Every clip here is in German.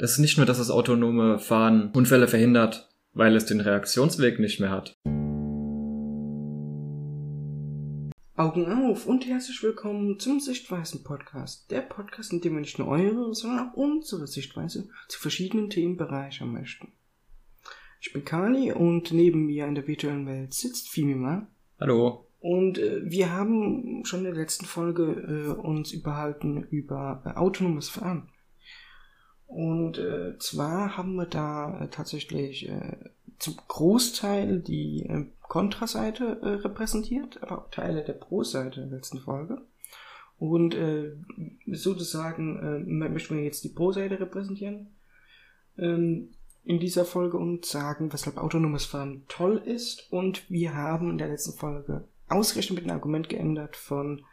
Das ist nicht nur, dass das autonome Fahren Unfälle verhindert, weil es den Reaktionsweg nicht mehr hat. Augen auf und herzlich willkommen zum Sichtweisen-Podcast. Der Podcast, in dem wir nicht nur eure, sondern auch unsere Sichtweise zu verschiedenen Themen bereichern möchten. Ich bin Kali und neben mir in der virtuellen Welt sitzt Fimima. Hallo. Und äh, wir haben schon in der letzten Folge äh, uns überhalten über äh, autonomes Fahren. Und äh, zwar haben wir da äh, tatsächlich äh, zum Großteil die äh, Kontraseite äh, repräsentiert, aber auch Teile der Pro-Seite in der letzten Folge. Und äh, sozusagen äh, möchten wir jetzt die Pro-Seite repräsentieren ähm, in dieser Folge und sagen, weshalb autonomes Fahren toll ist. Und wir haben in der letzten Folge ausgerechnet mit einem Argument geändert von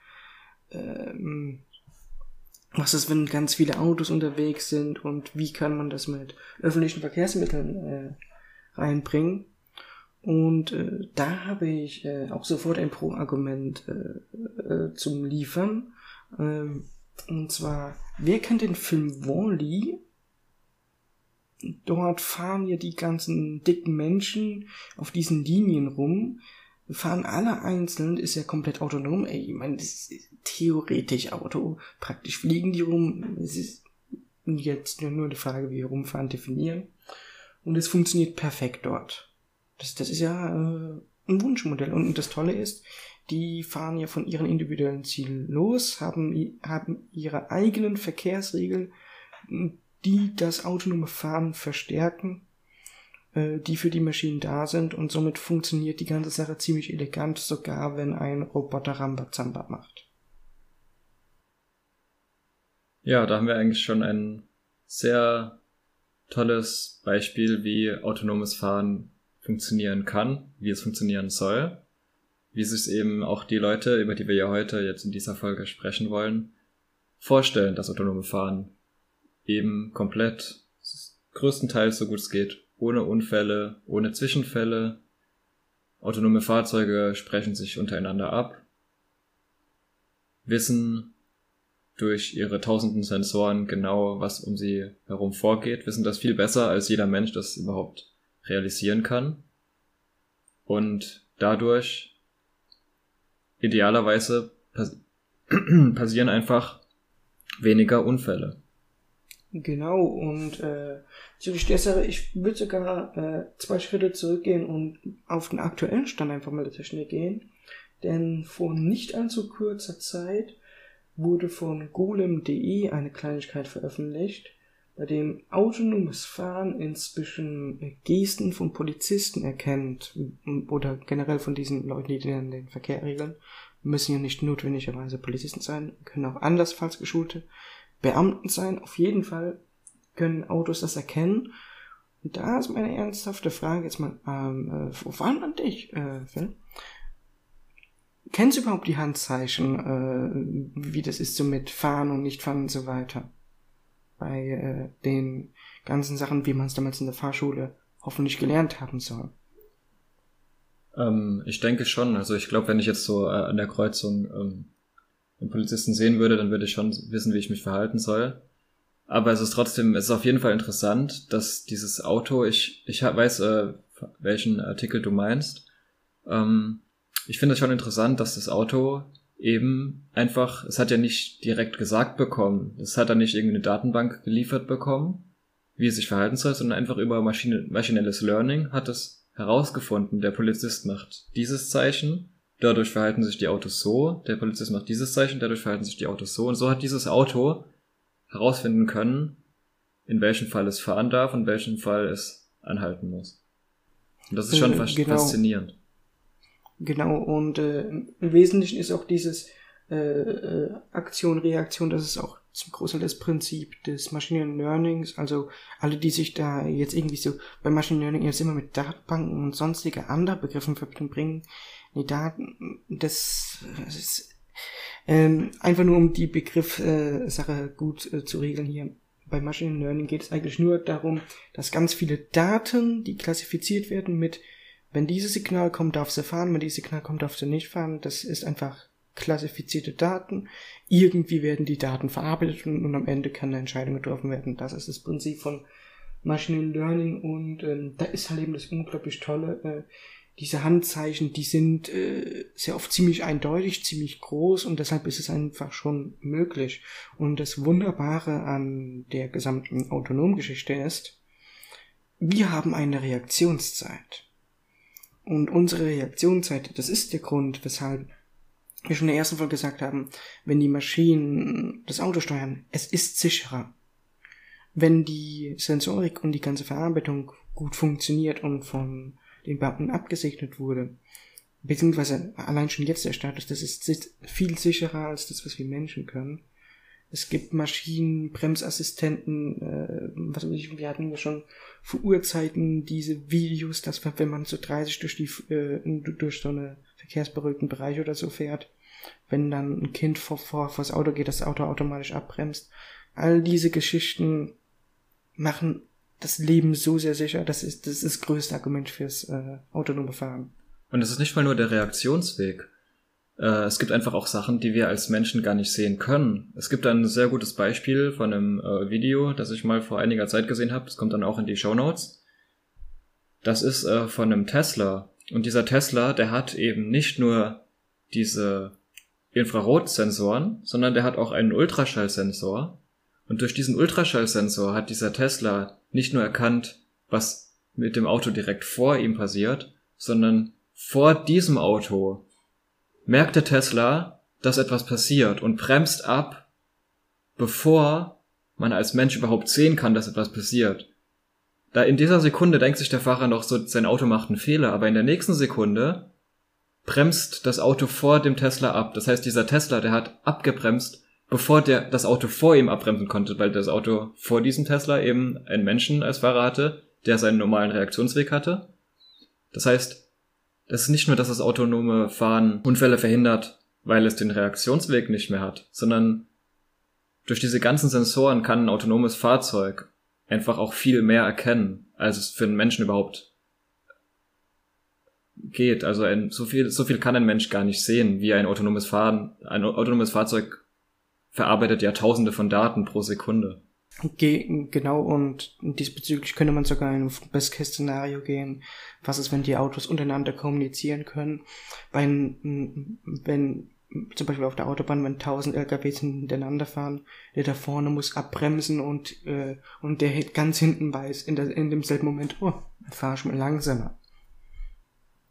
ähm, was ist, wenn ganz viele Autos unterwegs sind und wie kann man das mit öffentlichen Verkehrsmitteln äh, reinbringen. Und äh, da habe ich äh, auch sofort ein Pro-Argument äh, äh, zum Liefern. Ähm, und zwar, wer kennt den Film Wall-E? Dort fahren ja die ganzen dicken Menschen auf diesen Linien rum, fahren alle einzeln, ist ja komplett autonom. Ey, ich meine, das ist theoretisch Auto. Praktisch fliegen die rum. Es ist jetzt nur eine Frage, wie wir rumfahren, definieren. Und es funktioniert perfekt dort. Das, das ist ja äh, ein Wunschmodell. Und das Tolle ist, die fahren ja von ihren individuellen Zielen los, haben, haben ihre eigenen Verkehrsregeln, die das autonome Fahren verstärken äh, die für die Maschinen da sind und somit funktioniert die ganze Sache ziemlich elegant, sogar wenn ein Roboter Rambazamba macht. Ja, da haben wir eigentlich schon ein sehr tolles Beispiel, wie autonomes Fahren funktionieren kann, wie es funktionieren soll, wie sich eben auch die Leute, über die wir ja heute jetzt in dieser Folge sprechen wollen, vorstellen, das autonome Fahren eben komplett größtenteils so gut es geht ohne Unfälle, ohne Zwischenfälle. Autonome Fahrzeuge sprechen sich untereinander ab, wissen durch ihre tausenden Sensoren genau, was um sie herum vorgeht, wissen das viel besser, als jeder Mensch das überhaupt realisieren kann. Und dadurch idealerweise pass passieren einfach weniger Unfälle. Genau, und äh, bezüglich der Sache, ich würde sogar äh, zwei Schritte zurückgehen und auf den aktuellen Stand einfach mal der Technik gehen. Denn vor nicht allzu kurzer Zeit wurde von golem.de eine Kleinigkeit veröffentlicht, bei dem autonomes Fahren inzwischen Gesten von Polizisten erkennt oder generell von diesen Leuten, die den Verkehr regeln, müssen ja nicht notwendigerweise Polizisten sein, können auch andersfalls geschulte Beamten sein. Auf jeden Fall können Autos das erkennen. Und da ist meine ernsthafte Frage jetzt mal, ähm, äh, vor allem an dich, äh, Phil. Kennst du überhaupt die Handzeichen, äh, wie das ist so mit Fahren und Nichtfahren und so weiter? Bei äh, den ganzen Sachen, wie man es damals in der Fahrschule hoffentlich gelernt haben soll. Ähm, ich denke schon. Also ich glaube, wenn ich jetzt so äh, an der Kreuzung ähm, einen Polizisten sehen würde, dann würde ich schon wissen, wie ich mich verhalten soll. Aber es ist trotzdem, es ist auf jeden Fall interessant, dass dieses Auto, ich, ich weiß, äh, welchen Artikel du meinst. Ähm, ich finde es schon interessant, dass das Auto eben einfach, es hat ja nicht direkt gesagt bekommen, es hat dann nicht irgendeine Datenbank geliefert bekommen, wie es sich verhalten soll, sondern einfach über Maschine, maschinelles Learning hat es herausgefunden, der Polizist macht dieses Zeichen, dadurch verhalten sich die Autos so, der Polizist macht dieses Zeichen, dadurch verhalten sich die Autos so und so hat dieses Auto herausfinden können, in welchem Fall es fahren darf und in welchem Fall es anhalten muss. Und das ist schon genau. faszinierend. Genau, und äh, im Wesentlichen ist auch dieses äh, äh, Aktion, Reaktion, das ist auch zum Großteil das Prinzip des Machine Learnings. Also alle, die sich da jetzt irgendwie so bei Machine Learning jetzt immer mit Datenbanken und sonstige andere Begriffe in Die Daten, das, das ist ähm, einfach nur um die Begriffssache äh, gut äh, zu regeln hier. Bei Machine Learning geht es eigentlich nur darum, dass ganz viele Daten, die klassifiziert werden mit, wenn dieses Signal kommt, darf sie fahren, wenn dieses Signal kommt, darf sie nicht fahren. Das ist einfach klassifizierte Daten. Irgendwie werden die Daten verarbeitet und, und am Ende kann eine Entscheidung getroffen werden. Das ist das Prinzip von Machine Learning und ähm, da ist halt eben das unglaublich Tolle. Äh, diese Handzeichen, die sind äh, sehr oft ziemlich eindeutig, ziemlich groß und deshalb ist es einfach schon möglich. Und das Wunderbare an der gesamten Autonomgeschichte ist, wir haben eine Reaktionszeit. Und unsere Reaktionszeit, das ist der Grund, weshalb wir schon in der ersten Folge gesagt haben, wenn die Maschinen das Auto steuern, es ist sicherer. Wenn die Sensorik und die ganze Verarbeitung gut funktioniert und von den Beamten abgesegnet wurde, beziehungsweise allein schon jetzt der Status, das ist viel sicherer als das, was wir Menschen können. Es gibt Maschinen, Bremsassistenten, äh, was weiß ich, wir hatten ja schon vor Urzeiten diese Videos, dass wenn man so 30 durch die äh, durch so eine verkehrsberuhigten Bereich oder so fährt, wenn dann ein Kind vor, vor, vor das Auto geht, das Auto automatisch abbremst. All diese Geschichten machen das Leben so sehr sicher. Das ist das, ist das größte Argument fürs äh, autonome Fahren. Und es ist nicht mal nur der Reaktionsweg. Äh, es gibt einfach auch Sachen, die wir als Menschen gar nicht sehen können. Es gibt ein sehr gutes Beispiel von einem äh, Video, das ich mal vor einiger Zeit gesehen habe. Das kommt dann auch in die Show Notes. Das ist äh, von einem Tesla. Und dieser Tesla, der hat eben nicht nur diese Infrarotsensoren, sondern der hat auch einen Ultraschallsensor. Und durch diesen Ultraschallsensor hat dieser Tesla nicht nur erkannt, was mit dem Auto direkt vor ihm passiert, sondern vor diesem Auto merkte Tesla, dass etwas passiert und bremst ab, bevor man als Mensch überhaupt sehen kann, dass etwas passiert. Da in dieser Sekunde denkt sich der Fahrer noch so, sein Auto macht einen Fehler, aber in der nächsten Sekunde bremst das Auto vor dem Tesla ab. Das heißt, dieser Tesla, der hat abgebremst, bevor der das Auto vor ihm abbremsen konnte, weil das Auto vor diesem Tesla eben einen Menschen als Fahrer hatte, der seinen normalen Reaktionsweg hatte. Das heißt, es ist nicht nur, dass das autonome Fahren Unfälle verhindert, weil es den Reaktionsweg nicht mehr hat, sondern durch diese ganzen Sensoren kann ein autonomes Fahrzeug einfach auch viel mehr erkennen, als es für einen Menschen überhaupt geht. Also ein, so viel, so viel kann ein Mensch gar nicht sehen, wie ein autonomes Fahren, ein autonomes Fahrzeug verarbeitet ja tausende von Daten pro Sekunde. Ge genau, und diesbezüglich könnte man sogar in ein Best-Case-Szenario gehen. Was ist, wenn die Autos untereinander kommunizieren können? Wenn, wenn zum Beispiel auf der Autobahn, wenn tausend LKWs hintereinander fahren, der da vorne muss abbremsen und, äh, und der ganz hinten weiß in, der, in demselben Moment, oh, fahr ich mal langsamer.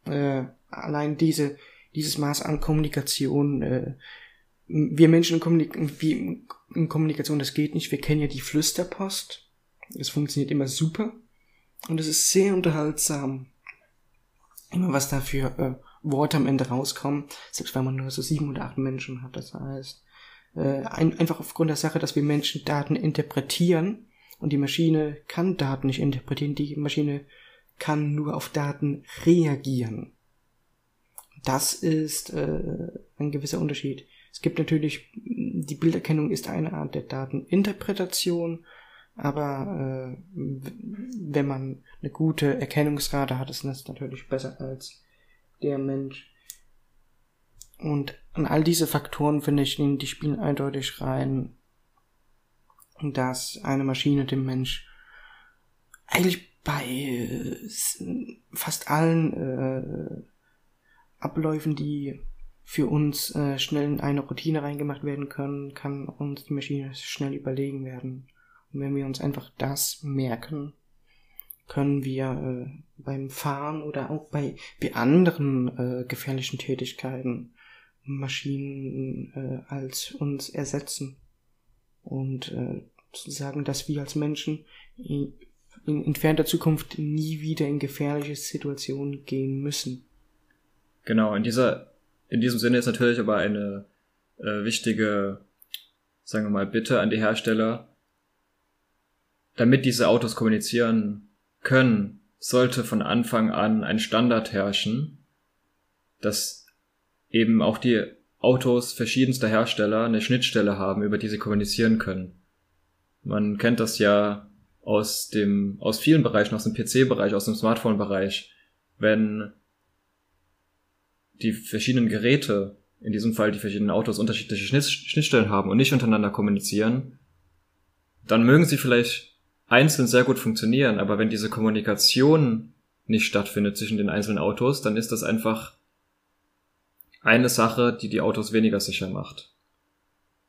Äh, allein diese, dieses Maß an Kommunikation äh, wir Menschen in, Kommunik wie in Kommunikation, das geht nicht. Wir kennen ja die Flüsterpost. Das funktioniert immer super. Und es ist sehr unterhaltsam. Immer was da für äh, Worte am Ende rauskommen. Selbst wenn man nur so sieben oder acht Menschen hat. Das heißt, äh, ein, einfach aufgrund der Sache, dass wir Menschen Daten interpretieren und die Maschine kann Daten nicht interpretieren. Die Maschine kann nur auf Daten reagieren. Das ist äh, ein gewisser Unterschied. Es gibt natürlich, die Bilderkennung ist eine Art der Dateninterpretation, aber äh, wenn man eine gute Erkennungsrate hat, ist das natürlich besser als der Mensch. Und an all diese Faktoren finde ich, die spielen eindeutig rein, dass eine Maschine dem Mensch eigentlich bei äh, fast allen äh, Abläufen, die für uns äh, schnell in eine Routine reingemacht werden können, kann uns die Maschine schnell überlegen werden. Und wenn wir uns einfach das merken, können wir äh, beim Fahren oder auch bei, bei anderen äh, gefährlichen Tätigkeiten Maschinen äh, als uns ersetzen. Und äh, sagen, dass wir als Menschen in, in entfernter Zukunft nie wieder in gefährliche Situationen gehen müssen. Genau, in dieser in diesem Sinne ist natürlich aber eine äh, wichtige, sagen wir mal, Bitte an die Hersteller, damit diese Autos kommunizieren können, sollte von Anfang an ein Standard herrschen, dass eben auch die Autos verschiedenster Hersteller eine Schnittstelle haben, über die sie kommunizieren können. Man kennt das ja aus dem, aus vielen Bereichen, aus dem PC-Bereich, aus dem Smartphone-Bereich. Wenn die verschiedenen Geräte in diesem Fall die verschiedenen Autos unterschiedliche Schnittstellen haben und nicht untereinander kommunizieren, dann mögen sie vielleicht einzeln sehr gut funktionieren, aber wenn diese Kommunikation nicht stattfindet zwischen den einzelnen Autos, dann ist das einfach eine Sache, die die Autos weniger sicher macht.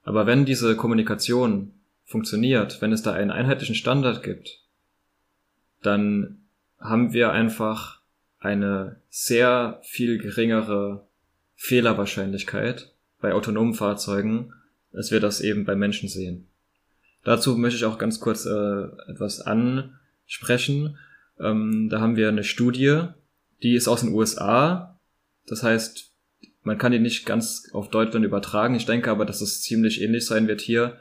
Aber wenn diese Kommunikation funktioniert, wenn es da einen einheitlichen Standard gibt, dann haben wir einfach eine sehr viel geringere Fehlerwahrscheinlichkeit bei autonomen Fahrzeugen, als wir das eben bei Menschen sehen. Dazu möchte ich auch ganz kurz äh, etwas ansprechen. Ähm, da haben wir eine Studie, die ist aus den USA. Das heißt, man kann die nicht ganz auf Deutschland übertragen. Ich denke aber, dass es ziemlich ähnlich sein wird hier.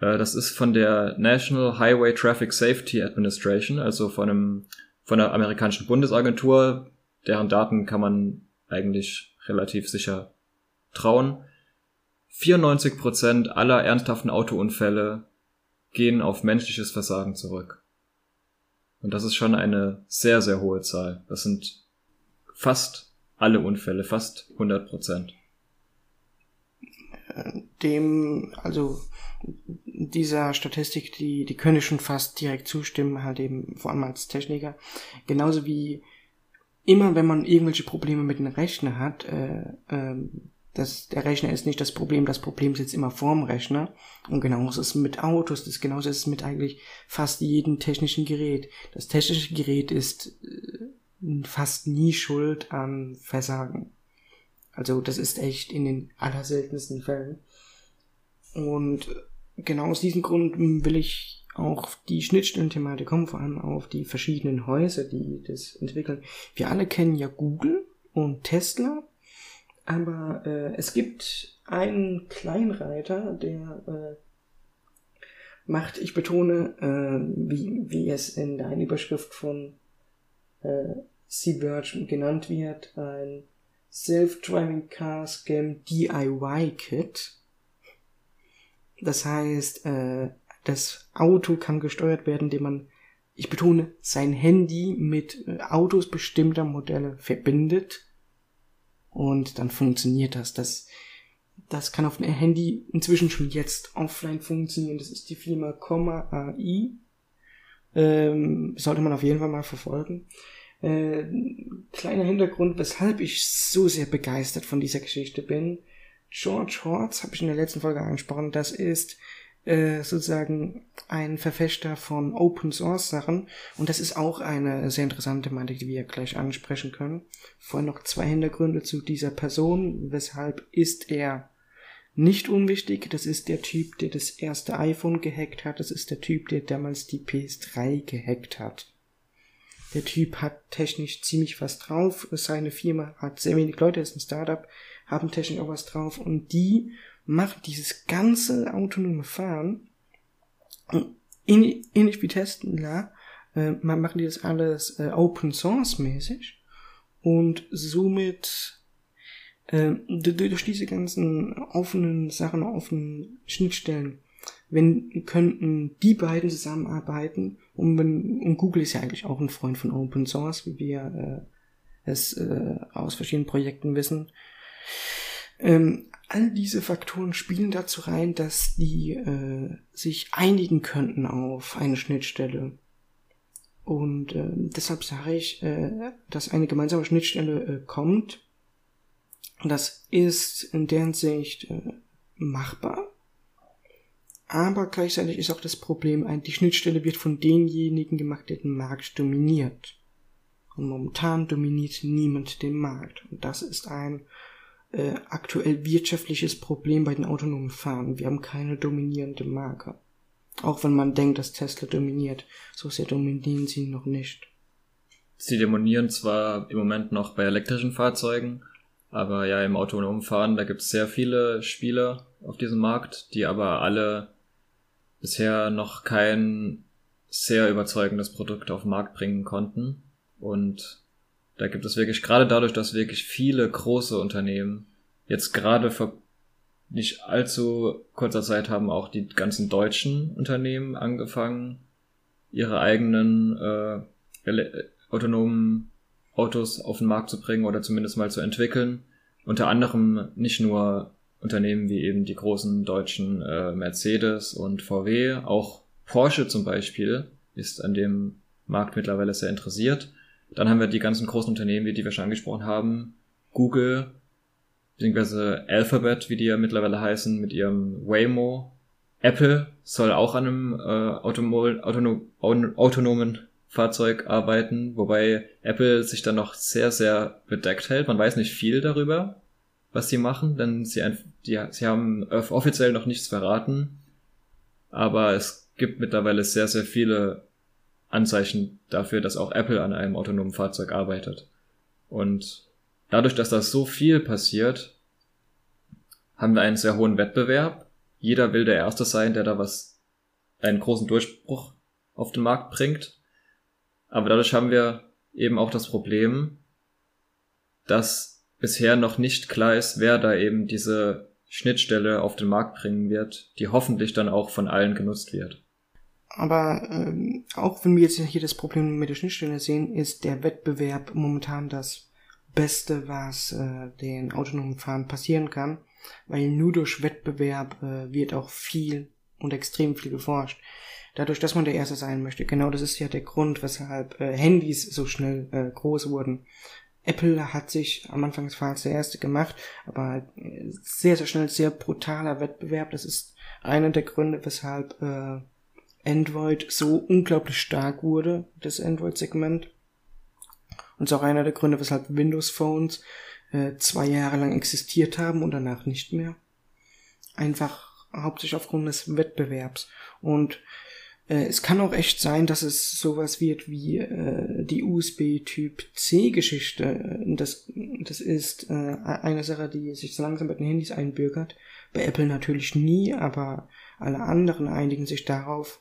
Äh, das ist von der National Highway Traffic Safety Administration, also von einem von der amerikanischen Bundesagentur. Deren Daten kann man eigentlich relativ sicher trauen. 94 Prozent aller ernsthaften Autounfälle gehen auf menschliches Versagen zurück. Und das ist schon eine sehr, sehr hohe Zahl. Das sind fast alle Unfälle, fast 100 Prozent. Dem, also dieser Statistik, die, die könnte schon fast direkt zustimmen, halt eben vor allem als Techniker. Genauso wie immer wenn man irgendwelche Probleme mit dem Rechner hat, äh, äh, das, der Rechner ist nicht das Problem, das Problem sitzt immer vorm Rechner. Und genauso ist es mit Autos, das genauso ist es mit eigentlich fast jedem technischen Gerät. Das technische Gerät ist äh, fast nie schuld an Versagen. Also das ist echt in den allerseltensten Fällen. Und genau aus diesem Grund will ich auch die Schnittstellenthematik kommt vor allem auf die verschiedenen Häuser, die das entwickeln. Wir alle kennen ja Google und Tesla, aber äh, es gibt einen Kleinreiter, der äh, macht, ich betone, äh, wie, wie es in der Überschrift von äh, Seabird genannt wird, ein Self-Driving Car Scam DIY Kit. Das heißt, äh, das Auto kann gesteuert werden, indem man, ich betone, sein Handy mit äh, Autos bestimmter Modelle verbindet. Und dann funktioniert das. Das, das kann auf einem Handy inzwischen schon jetzt offline funktionieren. Das ist die Firma Komma AI. Ähm, sollte man auf jeden Fall mal verfolgen. Äh, kleiner Hintergrund, weshalb ich so sehr begeistert von dieser Geschichte bin. George Hortz, habe ich in der letzten Folge angesprochen, das ist äh, sozusagen ein Verfechter von Open Source Sachen und das ist auch eine sehr interessante Thematik, die wir gleich ansprechen können. Vorher noch zwei Hintergründe zu dieser Person. Weshalb ist er nicht unwichtig? Das ist der Typ, der das erste iPhone gehackt hat. Das ist der Typ, der damals die PS3 gehackt hat. Der Typ hat technisch ziemlich was drauf. Seine Firma hat sehr wenig Leute, ist ein Startup, haben technisch auch was drauf und die macht dieses ganze autonome Fahren ähnlich wie Tesla, äh, machen die das alles äh, Open Source mäßig und somit äh, durch diese ganzen offenen Sachen, offenen Schnittstellen, wenn könnten die beiden zusammenarbeiten und, wenn, und Google ist ja eigentlich auch ein Freund von Open Source, wie wir äh, es äh, aus verschiedenen Projekten wissen. Ähm, all diese Faktoren spielen dazu rein, dass die äh, sich einigen könnten auf eine Schnittstelle. Und äh, deshalb sage ich, äh, dass eine gemeinsame Schnittstelle äh, kommt. Das ist in der Hinsicht äh, machbar. Aber gleichzeitig ist auch das Problem, die Schnittstelle wird von denjenigen gemacht, der den Markt dominiert. Und momentan dominiert niemand den Markt. Und das ist ein äh, aktuell wirtschaftliches Problem bei den autonomen Fahren. Wir haben keine dominierende Marke. Auch wenn man denkt, dass Tesla dominiert, so sehr dominieren sie noch nicht. Sie dominieren zwar im Moment noch bei elektrischen Fahrzeugen, aber ja, im autonomen Fahren, da gibt es sehr viele Spieler auf diesem Markt, die aber alle bisher noch kein sehr überzeugendes Produkt auf den Markt bringen konnten. Und da gibt es wirklich, gerade dadurch, dass wirklich viele große Unternehmen jetzt gerade vor nicht allzu kurzer Zeit haben auch die ganzen deutschen Unternehmen angefangen, ihre eigenen äh, autonomen Autos auf den Markt zu bringen oder zumindest mal zu entwickeln. unter anderem nicht nur Unternehmen wie eben die großen deutschen äh, Mercedes und VW, auch Porsche zum Beispiel ist an dem Markt mittlerweile sehr interessiert. Dann haben wir die ganzen großen Unternehmen, wie die wir schon angesprochen haben, Google, beziehungsweise Alphabet, wie die ja mittlerweile heißen, mit ihrem Waymo. Apple soll auch an einem äh, automol, autonom, autonomen Fahrzeug arbeiten, wobei Apple sich dann noch sehr, sehr bedeckt hält. Man weiß nicht viel darüber, was sie machen, denn sie, die, sie haben offiziell noch nichts verraten. Aber es gibt mittlerweile sehr, sehr viele Anzeichen dafür, dass auch Apple an einem autonomen Fahrzeug arbeitet. Und dadurch, dass da so viel passiert, haben wir einen sehr hohen Wettbewerb. Jeder will der Erste sein, der da was, einen großen Durchbruch auf den Markt bringt. Aber dadurch haben wir eben auch das Problem, dass bisher noch nicht klar ist, wer da eben diese Schnittstelle auf den Markt bringen wird, die hoffentlich dann auch von allen genutzt wird. Aber ähm, auch wenn wir jetzt hier das Problem mit der Schnittstelle sehen, ist der Wettbewerb momentan das Beste, was äh, den autonomen Fahren passieren kann, weil nur durch Wettbewerb äh, wird auch viel und extrem viel geforscht. Dadurch, dass man der Erste sein möchte. Genau das ist ja der Grund, weshalb äh, Handys so schnell äh, groß wurden. Apple hat sich am Anfang des Fahrens der Erste gemacht, aber äh, sehr, sehr schnell, sehr brutaler Wettbewerb. Das ist einer der Gründe, weshalb äh, Android so unglaublich stark wurde, das Android-Segment. Und ist auch einer der Gründe, weshalb Windows Phones äh, zwei Jahre lang existiert haben und danach nicht mehr. Einfach hauptsächlich aufgrund des Wettbewerbs. Und äh, es kann auch echt sein, dass es sowas wird wie äh, die USB-Typ C-Geschichte. Das, das ist äh, eine Sache, die sich so langsam bei den Handys einbürgert. Bei Apple natürlich nie, aber alle anderen einigen sich darauf,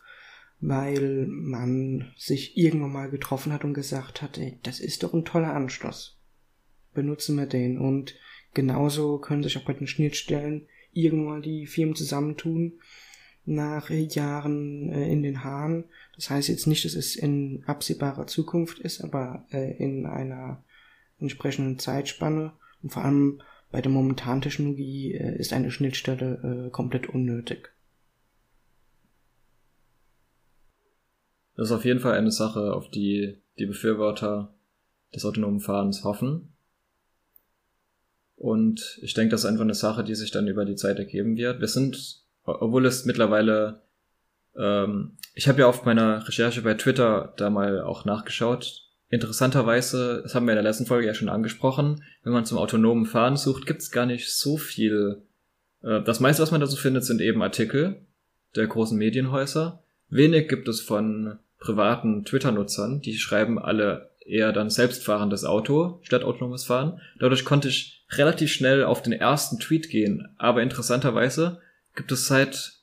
weil man sich irgendwann mal getroffen hat und gesagt hat, ey, das ist doch ein toller Anschluss. Benutzen wir den. Und genauso können sich auch bei den Schnittstellen irgendwann mal die Firmen zusammentun nach Jahren äh, in den Haaren. Das heißt jetzt nicht, dass es in absehbarer Zukunft ist, aber äh, in einer entsprechenden Zeitspanne. Und vor allem bei der momentanen Technologie äh, ist eine Schnittstelle äh, komplett unnötig. Das ist auf jeden Fall eine Sache, auf die die Befürworter des autonomen Fahrens hoffen. Und ich denke, das ist einfach eine Sache, die sich dann über die Zeit ergeben wird. Wir sind, obwohl es mittlerweile, ähm, ich habe ja auf meiner Recherche bei Twitter da mal auch nachgeschaut. Interessanterweise, das haben wir in der letzten Folge ja schon angesprochen, wenn man zum autonomen Fahren sucht, gibt es gar nicht so viel. Äh, das meiste, was man da so findet, sind eben Artikel der großen Medienhäuser. Wenig gibt es von privaten Twitter-Nutzern, die schreiben alle eher dann selbstfahrendes Auto statt autonomes Fahren. Dadurch konnte ich relativ schnell auf den ersten Tweet gehen. Aber interessanterweise gibt es seit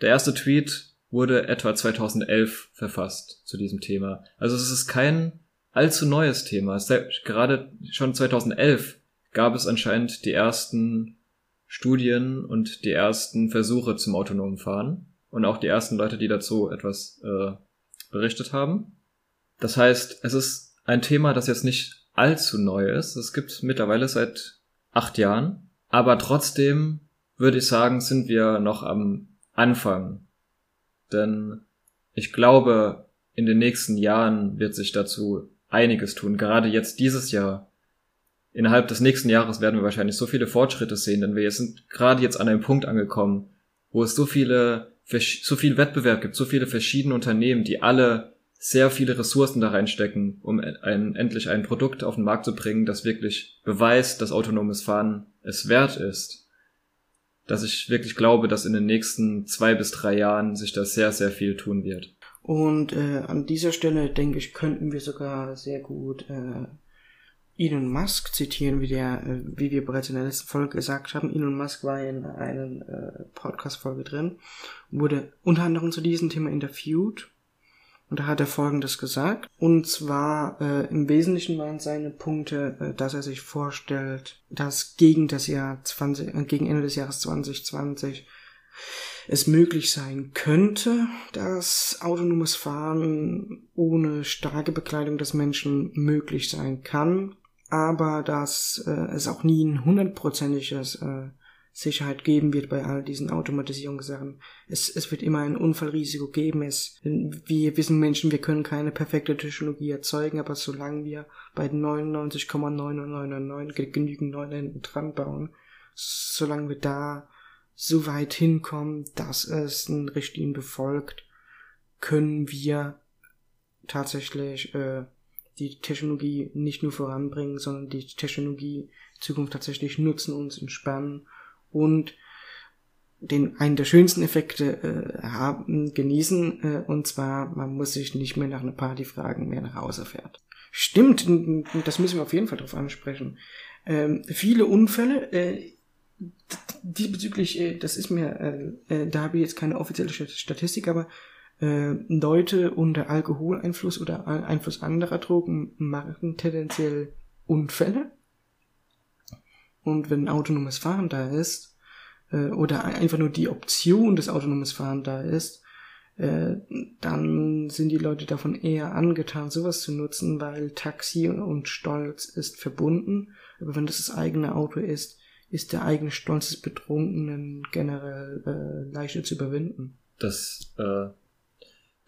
der erste Tweet wurde etwa 2011 verfasst zu diesem Thema. Also es ist kein allzu neues Thema. Gerade schon 2011 gab es anscheinend die ersten Studien und die ersten Versuche zum autonomen Fahren und auch die ersten Leute, die dazu etwas äh, berichtet haben. Das heißt, es ist ein Thema, das jetzt nicht allzu neu ist. Es gibt mittlerweile seit acht Jahren. Aber trotzdem würde ich sagen, sind wir noch am Anfang. Denn ich glaube, in den nächsten Jahren wird sich dazu einiges tun. Gerade jetzt dieses Jahr. Innerhalb des nächsten Jahres werden wir wahrscheinlich so viele Fortschritte sehen, denn wir sind gerade jetzt an einem Punkt angekommen, wo es so viele so viel Wettbewerb gibt, so viele verschiedene Unternehmen, die alle sehr viele Ressourcen da reinstecken, um ein, endlich ein Produkt auf den Markt zu bringen, das wirklich beweist, dass autonomes Fahren es wert ist. Dass ich wirklich glaube, dass in den nächsten zwei bis drei Jahren sich da sehr, sehr viel tun wird. Und äh, an dieser Stelle, denke ich, könnten wir sogar sehr gut äh, Elon Musk zitieren, wie der, äh, wie wir bereits in der letzten Folge gesagt haben. Elon Musk war in einer äh, Podcast-Folge drin, wurde unter anderem zu diesem Thema interviewt. Und da hat er Folgendes gesagt. Und zwar äh, im Wesentlichen waren seine Punkte, äh, dass er sich vorstellt, dass gegen das Jahr 20, äh, gegen Ende des Jahres 2020 es möglich sein könnte, dass autonomes Fahren ohne starke Bekleidung des Menschen möglich sein kann, aber dass äh, es auch nie ein hundertprozentiges äh, Sicherheit geben wird bei all diesen Automatisierungssachen. Es, es wird immer ein Unfallrisiko geben. Es, wir wissen Menschen, wir können keine perfekte Technologie erzeugen, aber solange wir bei 99,999 genügend Neunen dran bauen, solange wir da so weit hinkommen, dass es einen Richtlinien befolgt, können wir tatsächlich äh, die Technologie nicht nur voranbringen, sondern die Technologie Zukunft tatsächlich nutzen, uns entspannen und den einen der schönsten Effekte äh, haben, genießen, äh, und zwar, man muss sich nicht mehr nach einer Party fragen, wer nach Hause fährt. Stimmt, das müssen wir auf jeden Fall drauf ansprechen. Ähm, viele Unfälle, äh, diesbezüglich, äh, das ist mir, äh, äh, da habe ich jetzt keine offizielle Statistik, aber äh, Leute unter Alkoholeinfluss oder Einfluss anderer Drogen machen tendenziell Unfälle und wenn autonomes Fahren da ist, äh, oder einfach nur die Option des autonomes Fahren da ist, äh, dann sind die Leute davon eher angetan, sowas zu nutzen, weil Taxi und Stolz ist verbunden. Aber wenn das das eigene Auto ist, ist der eigene Stolz des Betrunkenen generell äh, leichter zu überwinden. Das äh,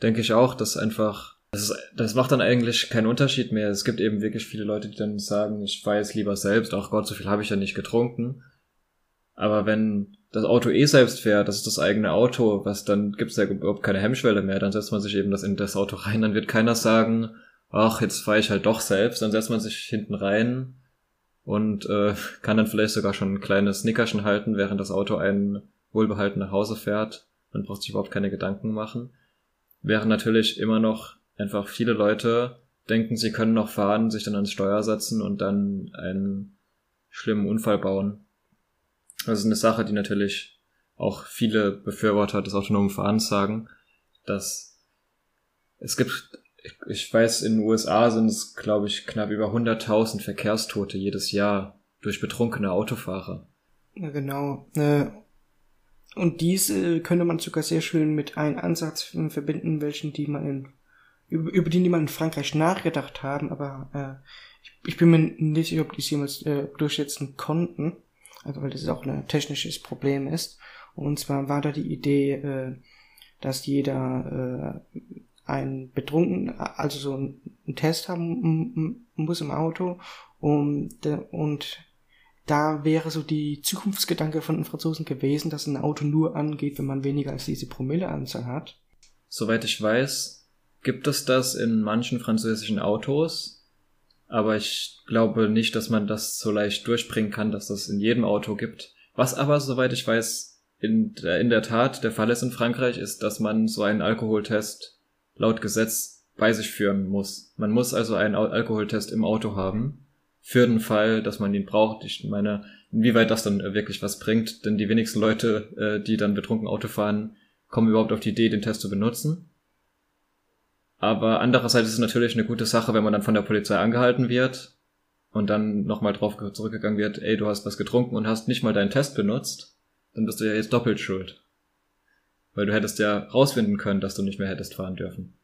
denke ich auch, dass einfach das, ist, das macht dann eigentlich keinen Unterschied mehr. Es gibt eben wirklich viele Leute, die dann sagen, ich weiß lieber selbst, ach Gott, so viel habe ich ja nicht getrunken. Aber wenn das Auto eh selbst fährt, das ist das eigene Auto, was dann gibt's ja überhaupt keine Hemmschwelle mehr, dann setzt man sich eben das in das Auto rein, dann wird keiner sagen, ach, jetzt fahre ich halt doch selbst, dann setzt man sich hinten rein und äh, kann dann vielleicht sogar schon ein kleines Nickerchen halten, während das Auto einen wohlbehalten nach Hause fährt. Man braucht sich überhaupt keine Gedanken machen. Wäre natürlich immer noch einfach viele Leute denken, sie können noch fahren, sich dann ans Steuer setzen und dann einen schlimmen Unfall bauen. Das ist eine Sache, die natürlich auch viele Befürworter des autonomen Fahrens sagen, dass es gibt, ich weiß, in den USA sind es, glaube ich, knapp über 100.000 Verkehrstote jedes Jahr durch betrunkene Autofahrer. Ja, genau. Äh, und diese könnte man sogar sehr schön mit einem Ansatz verbinden, welchen die man in über, über die niemand in Frankreich nachgedacht haben, aber äh, ich, ich bin mir nicht sicher, ob die es jemals äh, durchsetzen konnten, also weil das auch ein technisches Problem ist. Und zwar war da die Idee, äh, dass jeder äh, ein betrunken, also so einen Test haben muss im Auto und, und da wäre so die Zukunftsgedanke von den Franzosen gewesen, dass ein Auto nur angeht, wenn man weniger als diese Promilleanzahl hat. Soweit ich weiß, gibt es das in manchen französischen Autos, aber ich glaube nicht, dass man das so leicht durchbringen kann, dass das in jedem Auto gibt. Was aber, soweit ich weiß, in der, in der Tat der Fall ist in Frankreich, ist, dass man so einen Alkoholtest laut Gesetz bei sich führen muss. Man muss also einen Alkoholtest im Auto haben, für den Fall, dass man ihn braucht. Ich meine, inwieweit das dann wirklich was bringt, denn die wenigsten Leute, äh, die dann betrunken Auto fahren, kommen überhaupt auf die Idee, den Test zu benutzen. Aber andererseits ist es natürlich eine gute Sache, wenn man dann von der Polizei angehalten wird und dann nochmal drauf zurückgegangen wird, ey, du hast was getrunken und hast nicht mal deinen Test benutzt, dann bist du ja jetzt doppelt schuld. Weil du hättest ja rausfinden können, dass du nicht mehr hättest fahren dürfen.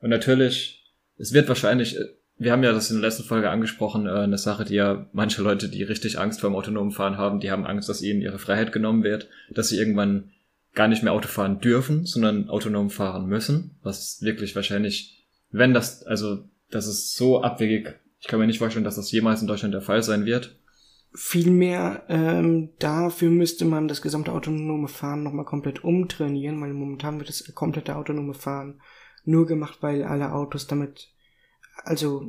Und natürlich, es wird wahrscheinlich, wir haben ja das in der letzten Folge angesprochen, äh, eine Sache, die ja manche Leute, die richtig Angst vor dem autonomen Fahren haben, die haben Angst, dass ihnen ihre Freiheit genommen wird, dass sie irgendwann gar nicht mehr Auto fahren dürfen, sondern autonom fahren müssen, was wirklich wahrscheinlich, wenn das, also das ist so abwegig, ich kann mir nicht vorstellen, dass das jemals in Deutschland der Fall sein wird. Vielmehr ähm, dafür müsste man das gesamte autonome Fahren nochmal komplett umtrainieren, weil momentan wird das komplette autonome Fahren nur gemacht, weil alle Autos damit, also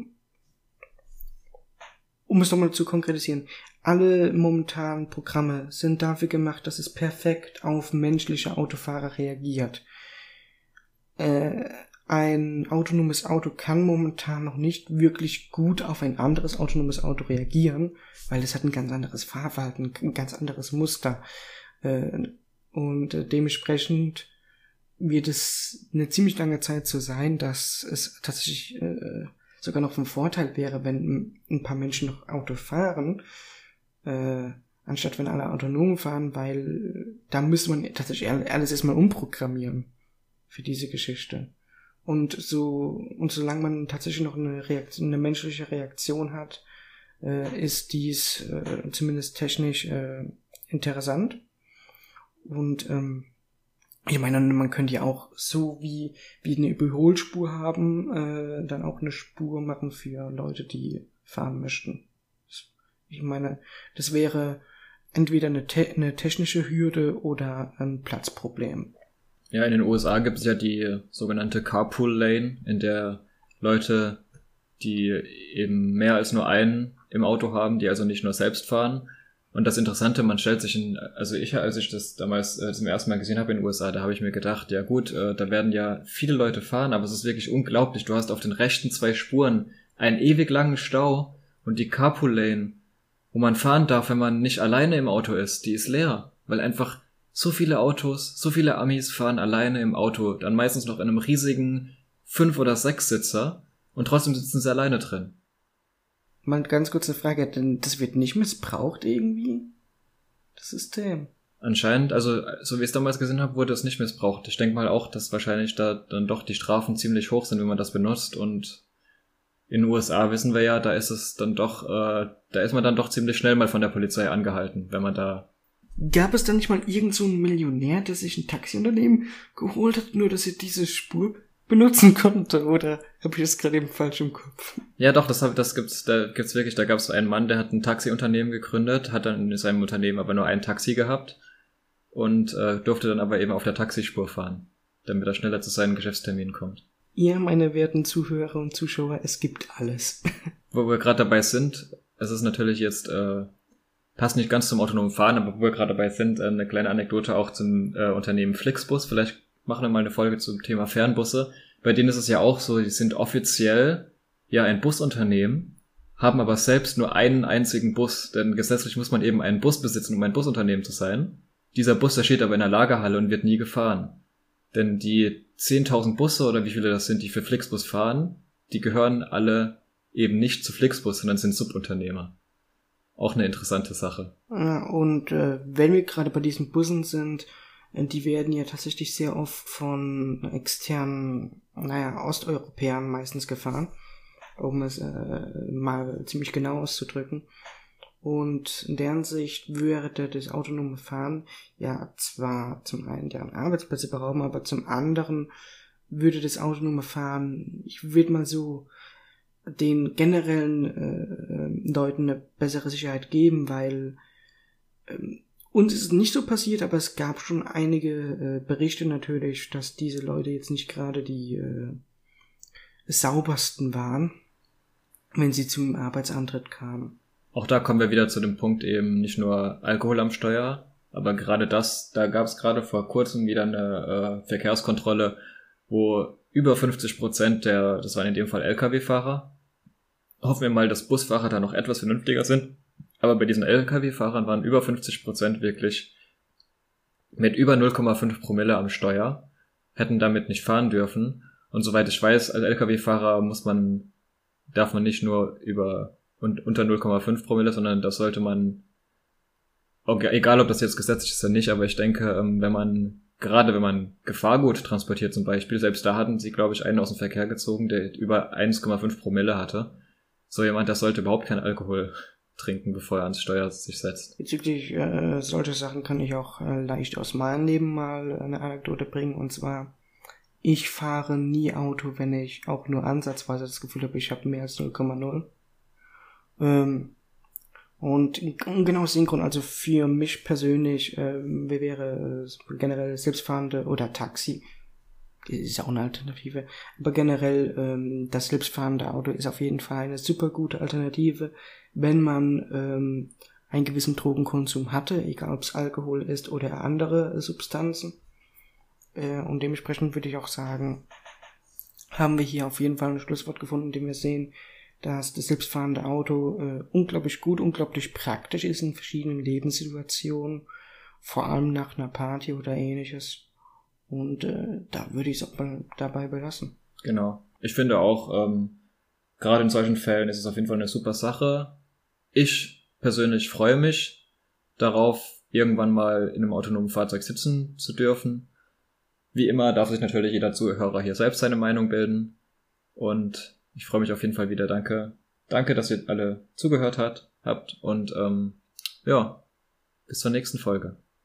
um es nochmal zu konkretisieren, alle momentanen Programme sind dafür gemacht, dass es perfekt auf menschliche Autofahrer reagiert. Äh, ein autonomes Auto kann momentan noch nicht wirklich gut auf ein anderes autonomes Auto reagieren, weil es hat ein ganz anderes Fahrverhalten, ein ganz anderes Muster. Äh, und äh, dementsprechend wird es eine ziemlich lange Zeit so sein, dass es tatsächlich äh, sogar noch von Vorteil wäre, wenn ein paar Menschen noch Auto fahren, äh, anstatt wenn alle autonom fahren, weil da müsste man tatsächlich alles erstmal umprogrammieren für diese Geschichte. Und so, und solange man tatsächlich noch eine Reaktion, eine menschliche Reaktion hat, äh, ist dies äh, zumindest technisch äh, interessant. Und ähm, ich meine, man könnte ja auch so wie, wie eine Überholspur haben, äh, dann auch eine Spur machen für Leute, die fahren möchten. Ich meine, das wäre entweder eine, te eine technische Hürde oder ein Platzproblem. Ja, in den USA gibt es ja die sogenannte Carpool Lane, in der Leute, die eben mehr als nur einen im Auto haben, die also nicht nur selbst fahren. Und das Interessante, man stellt sich in, also ich, als ich das damals äh, zum ersten Mal gesehen habe in den USA, da habe ich mir gedacht, ja gut, äh, da werden ja viele Leute fahren, aber es ist wirklich unglaublich. Du hast auf den rechten zwei Spuren einen ewig langen Stau und die Carpool Lane, wo man fahren darf, wenn man nicht alleine im Auto ist, die ist leer, weil einfach so viele Autos, so viele Amis fahren alleine im Auto, dann meistens noch in einem riesigen fünf oder sechs Sitzer und trotzdem sitzen sie alleine drin. Mal ganz kurze Frage, denn das wird nicht missbraucht irgendwie? Das System. Anscheinend, also so wie ich es damals gesehen habe, wurde es nicht missbraucht. Ich denke mal auch, dass wahrscheinlich da dann doch die Strafen ziemlich hoch sind, wenn man das benutzt. Und in den USA wissen wir ja, da ist es dann doch, äh, da ist man dann doch ziemlich schnell mal von der Polizei angehalten, wenn man da. Gab es dann nicht mal irgend so einen Millionär, der sich ein Taxiunternehmen geholt hat, nur dass er diese Spur benutzen konnte, oder habe ich das gerade eben falsch im Kopf? Ja, doch, das, hab, das gibt's, da gibt's wirklich, da gab es einen Mann, der hat ein Taxiunternehmen gegründet, hat dann in seinem Unternehmen aber nur ein Taxi gehabt und äh, durfte dann aber eben auf der Taxispur fahren, damit er schneller zu seinen Geschäftsterminen kommt. Ja, meine werten Zuhörer und Zuschauer, es gibt alles. wo wir gerade dabei sind, es ist natürlich jetzt, äh, passt nicht ganz zum autonomen Fahren, aber wo wir gerade dabei sind, äh, eine kleine Anekdote auch zum äh, Unternehmen Flixbus. Vielleicht machen wir mal eine Folge zum Thema Fernbusse. Bei denen ist es ja auch so, die sind offiziell ja ein Busunternehmen, haben aber selbst nur einen einzigen Bus, denn gesetzlich muss man eben einen Bus besitzen, um ein Busunternehmen zu sein. Dieser Bus, der steht aber in der Lagerhalle und wird nie gefahren. Denn die 10.000 Busse oder wie viele das sind, die für Flixbus fahren, die gehören alle eben nicht zu Flixbus, sondern sind Subunternehmer. Auch eine interessante Sache. Und äh, wenn wir gerade bei diesen Bussen sind, die werden ja tatsächlich sehr oft von externen, naja, Osteuropäern meistens gefahren, um es äh, mal ziemlich genau auszudrücken. Und in deren Sicht würde das autonome Fahren ja zwar zum einen deren Arbeitsplätze berauben, aber zum anderen würde das autonome Fahren, ich würde mal so den generellen äh, Leuten eine bessere Sicherheit geben, weil ähm, uns ist nicht so passiert, aber es gab schon einige äh, Berichte natürlich, dass diese Leute jetzt nicht gerade die äh, saubersten waren, wenn sie zum Arbeitsantritt kamen. Auch da kommen wir wieder zu dem Punkt eben nicht nur Alkohol am Steuer, aber gerade das, da gab es gerade vor kurzem wieder eine äh, Verkehrskontrolle, wo über 50 Prozent der, das waren in dem Fall Lkw-Fahrer, hoffen wir mal, dass Busfahrer da noch etwas vernünftiger sind, aber bei diesen Lkw-Fahrern waren über 50 Prozent wirklich mit über 0,5 Promille am Steuer, hätten damit nicht fahren dürfen. Und soweit ich weiß, als Lkw-Fahrer muss man, darf man nicht nur über und unter 0,5 Promille, sondern das sollte man, egal ob das jetzt gesetzlich ist oder nicht, aber ich denke, ähm, wenn man, gerade wenn man Gefahrgut transportiert zum Beispiel, selbst da hatten sie, glaube ich, einen aus dem Verkehr gezogen, der über 1,5 Promille hatte. So jemand, das sollte überhaupt kein Alkohol trinken, bevor er ans Steuer sich setzt. Bezüglich äh, solche Sachen kann ich auch äh, leicht aus meinem Leben mal eine Anekdote bringen. Und zwar, ich fahre nie Auto, wenn ich auch nur ansatzweise das Gefühl habe, ich habe mehr als 0,0. Ähm, und genau aus dem Grund, also für mich persönlich, äh, wäre äh, generell selbstfahrende oder Taxi, ist auch eine Alternative, aber generell ähm, das selbstfahrende Auto ist auf jeden Fall eine super gute Alternative, wenn man ähm, einen gewissen Drogenkonsum hatte, egal ob es Alkohol ist oder andere Substanzen. Äh, und dementsprechend würde ich auch sagen, haben wir hier auf jeden Fall ein Schlusswort gefunden, in dem wir sehen, dass das selbstfahrende Auto äh, unglaublich gut, unglaublich praktisch ist in verschiedenen Lebenssituationen, vor allem nach einer Party oder ähnliches. Und äh, da würde ich es auch mal dabei belassen. Genau. Ich finde auch, ähm, gerade in solchen Fällen ist es auf jeden Fall eine super Sache. Ich persönlich freue mich darauf, irgendwann mal in einem autonomen Fahrzeug sitzen zu dürfen. Wie immer darf sich natürlich jeder Zuhörer hier selbst seine Meinung bilden. Und ich freue mich auf jeden Fall wieder. Danke, danke, dass ihr alle zugehört hat, habt und ähm, ja, bis zur nächsten Folge.